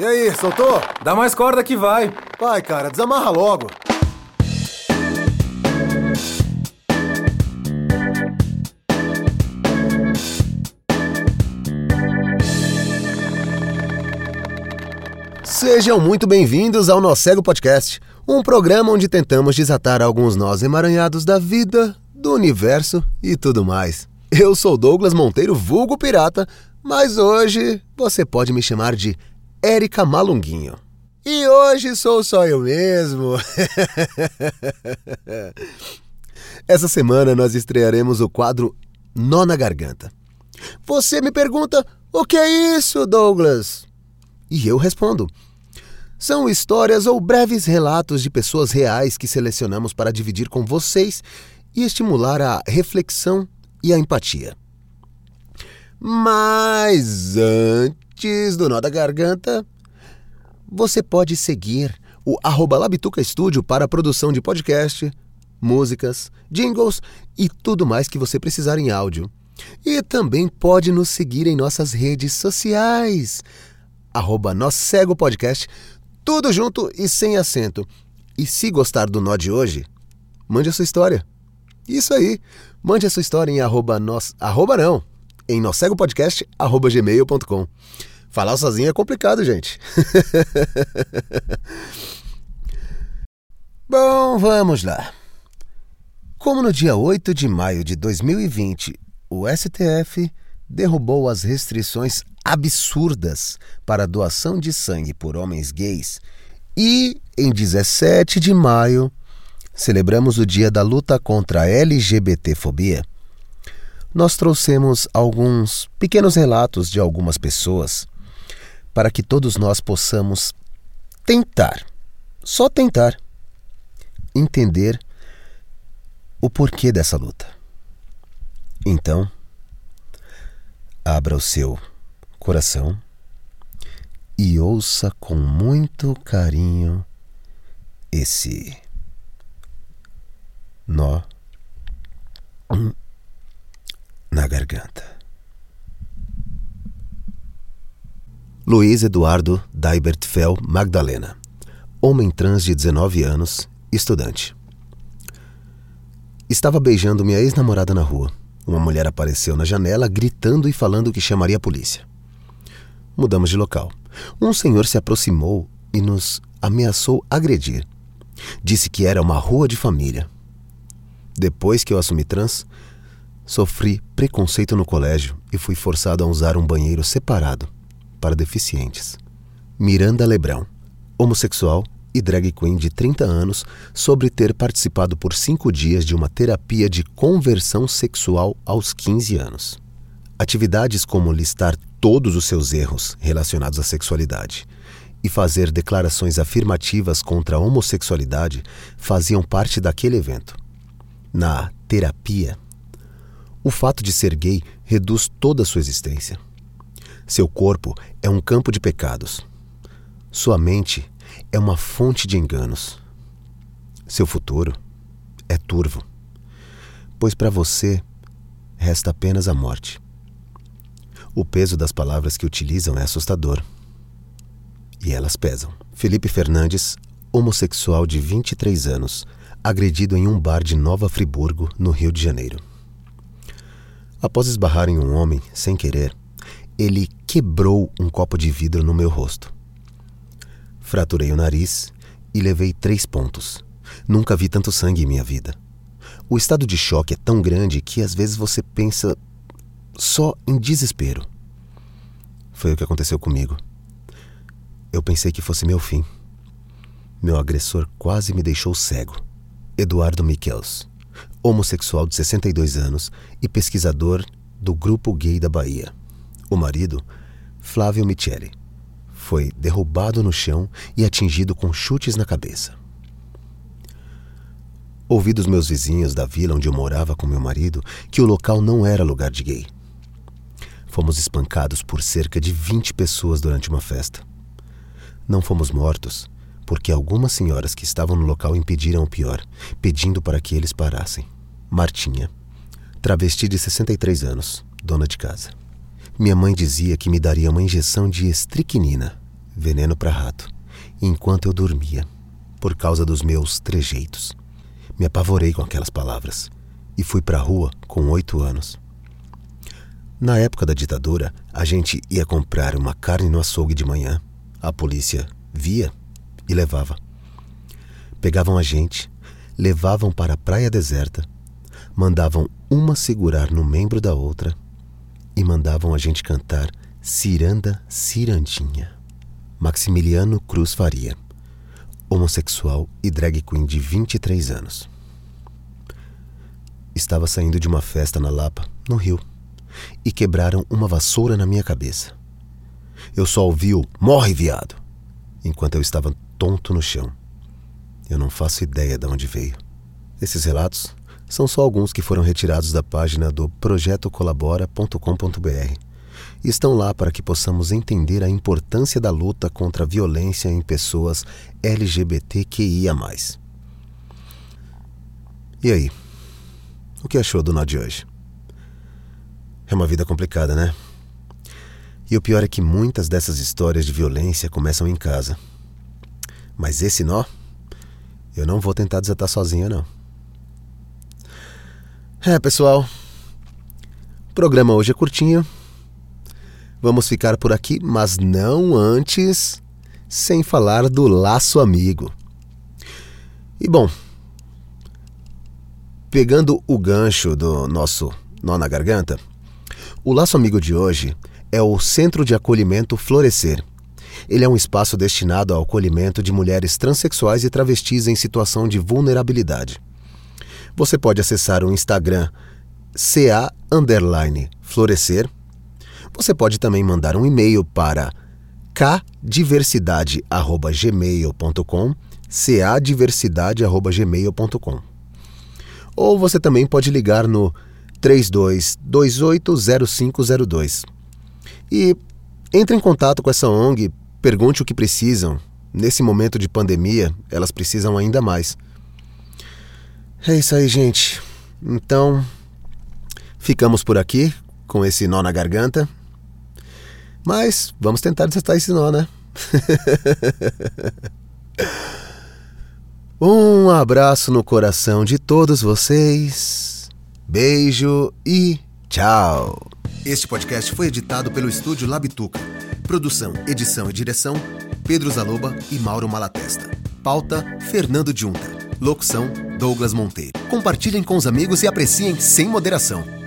E aí, soltou? Dá mais corda que vai. Vai, cara, desamarra logo. Sejam muito bem-vindos ao Nó Cego Podcast, um programa onde tentamos desatar alguns nós emaranhados da vida, do universo e tudo mais. Eu sou Douglas Monteiro, vulgo pirata, mas hoje você pode me chamar de Érica Malunguinho. E hoje sou só eu mesmo. Essa semana nós estrearemos o quadro Nó na Garganta. Você me pergunta: o que é isso, Douglas? E eu respondo: são histórias ou breves relatos de pessoas reais que selecionamos para dividir com vocês e estimular a reflexão e a empatia. Mas antes do nó da garganta, você pode seguir o arroba Labituca Studio para a produção de podcast, músicas, jingles e tudo mais que você precisar em áudio. E também pode nos seguir em nossas redes sociais, arroba Cego Podcast, tudo junto e sem acento. E se gostar do nó de hoje, mande a sua história. Isso aí, mande a sua história em arroba, nos, arroba não, em nossegopodcast.gmail.com. Falar sozinho é complicado, gente. Bom, vamos lá. Como no dia 8 de maio de 2020, o STF derrubou as restrições absurdas para a doação de sangue por homens gays e, em 17 de maio, celebramos o dia da luta contra a LGBTfobia nós trouxemos alguns pequenos relatos de algumas pessoas para que todos nós possamos tentar, só tentar, entender o porquê dessa luta. Então, abra o seu coração e ouça com muito carinho esse nó na garganta. Luiz Eduardo Daibertfel Magdalena, homem trans de 19 anos, estudante. Estava beijando minha ex-namorada na rua. Uma mulher apareceu na janela gritando e falando que chamaria a polícia. Mudamos de local. Um senhor se aproximou e nos ameaçou agredir. Disse que era uma rua de família. Depois que eu assumi trans, Sofri preconceito no colégio e fui forçado a usar um banheiro separado para deficientes. Miranda Lebrão, homossexual e drag queen de 30 anos, sobre ter participado por cinco dias de uma terapia de conversão sexual aos 15 anos. Atividades como listar todos os seus erros relacionados à sexualidade e fazer declarações afirmativas contra a homossexualidade faziam parte daquele evento. Na terapia, o fato de ser gay reduz toda a sua existência. Seu corpo é um campo de pecados. Sua mente é uma fonte de enganos. Seu futuro é turvo, pois para você resta apenas a morte. O peso das palavras que utilizam é assustador. E elas pesam. Felipe Fernandes, homossexual de 23 anos, agredido em um bar de Nova Friburgo, no Rio de Janeiro. Após esbarrar em um homem, sem querer, ele quebrou um copo de vidro no meu rosto. Fraturei o nariz e levei três pontos. Nunca vi tanto sangue em minha vida. O estado de choque é tão grande que às vezes você pensa só em desespero. Foi o que aconteceu comigo. Eu pensei que fosse meu fim. Meu agressor quase me deixou cego. Eduardo Michels homossexual de 62 anos e pesquisador do Grupo Gay da Bahia. O marido, Flávio Michele, foi derrubado no chão e atingido com chutes na cabeça. Ouvi dos meus vizinhos da vila onde eu morava com meu marido que o local não era lugar de gay. Fomos espancados por cerca de 20 pessoas durante uma festa. Não fomos mortos, porque algumas senhoras que estavam no local impediram o pior, pedindo para que eles parassem. Martinha, travesti de 63 anos, dona de casa. Minha mãe dizia que me daria uma injeção de estricnina, veneno para rato, enquanto eu dormia, por causa dos meus trejeitos. Me apavorei com aquelas palavras e fui para a rua com oito anos. Na época da ditadura, a gente ia comprar uma carne no açougue de manhã. A polícia via e levava. Pegavam a gente, levavam para a praia deserta, mandavam uma segurar no membro da outra e mandavam a gente cantar Ciranda Cirandinha. Maximiliano Cruz Faria, homossexual e drag queen de 23 anos. Estava saindo de uma festa na Lapa, no Rio e quebraram uma vassoura na minha cabeça. Eu só ouvi o morre, viado, enquanto eu estava tonto no chão. Eu não faço ideia de onde veio. Esses relatos são só alguns que foram retirados da página do projetocolabora.com.br e estão lá para que possamos entender a importância da luta contra a violência em pessoas LGBTQIA. E aí? O que achou do nó de hoje? É uma vida complicada, né? E o pior é que muitas dessas histórias de violência começam em casa. Mas esse nó, eu não vou tentar desatar sozinha, não. É, pessoal. O programa hoje é curtinho. Vamos ficar por aqui, mas não antes sem falar do laço amigo. E bom, pegando o gancho do nosso nó na garganta, o Laço Amigo de hoje é o Centro de Acolhimento Florescer. Ele é um espaço destinado ao acolhimento de mulheres transexuais e travestis em situação de vulnerabilidade. Você pode acessar o Instagram ca florescer. Você pode também mandar um e-mail para kdiversidade@gmail.com, cadiversidade@gmail.com. Ou você também pode ligar no 32280502. E entre em contato com essa ONG, pergunte o que precisam. Nesse momento de pandemia, elas precisam ainda mais. É isso aí, gente. Então, ficamos por aqui com esse nó na garganta. Mas vamos tentar desatar esse nó, né? um abraço no coração de todos vocês. Beijo e tchau. Este podcast foi editado pelo estúdio Labituca. Produção, edição e direção: Pedro Zaloba e Mauro Malatesta. Pauta: Fernando Junta. Locução: Douglas Monteiro. Compartilhem com os amigos e apreciem sem moderação.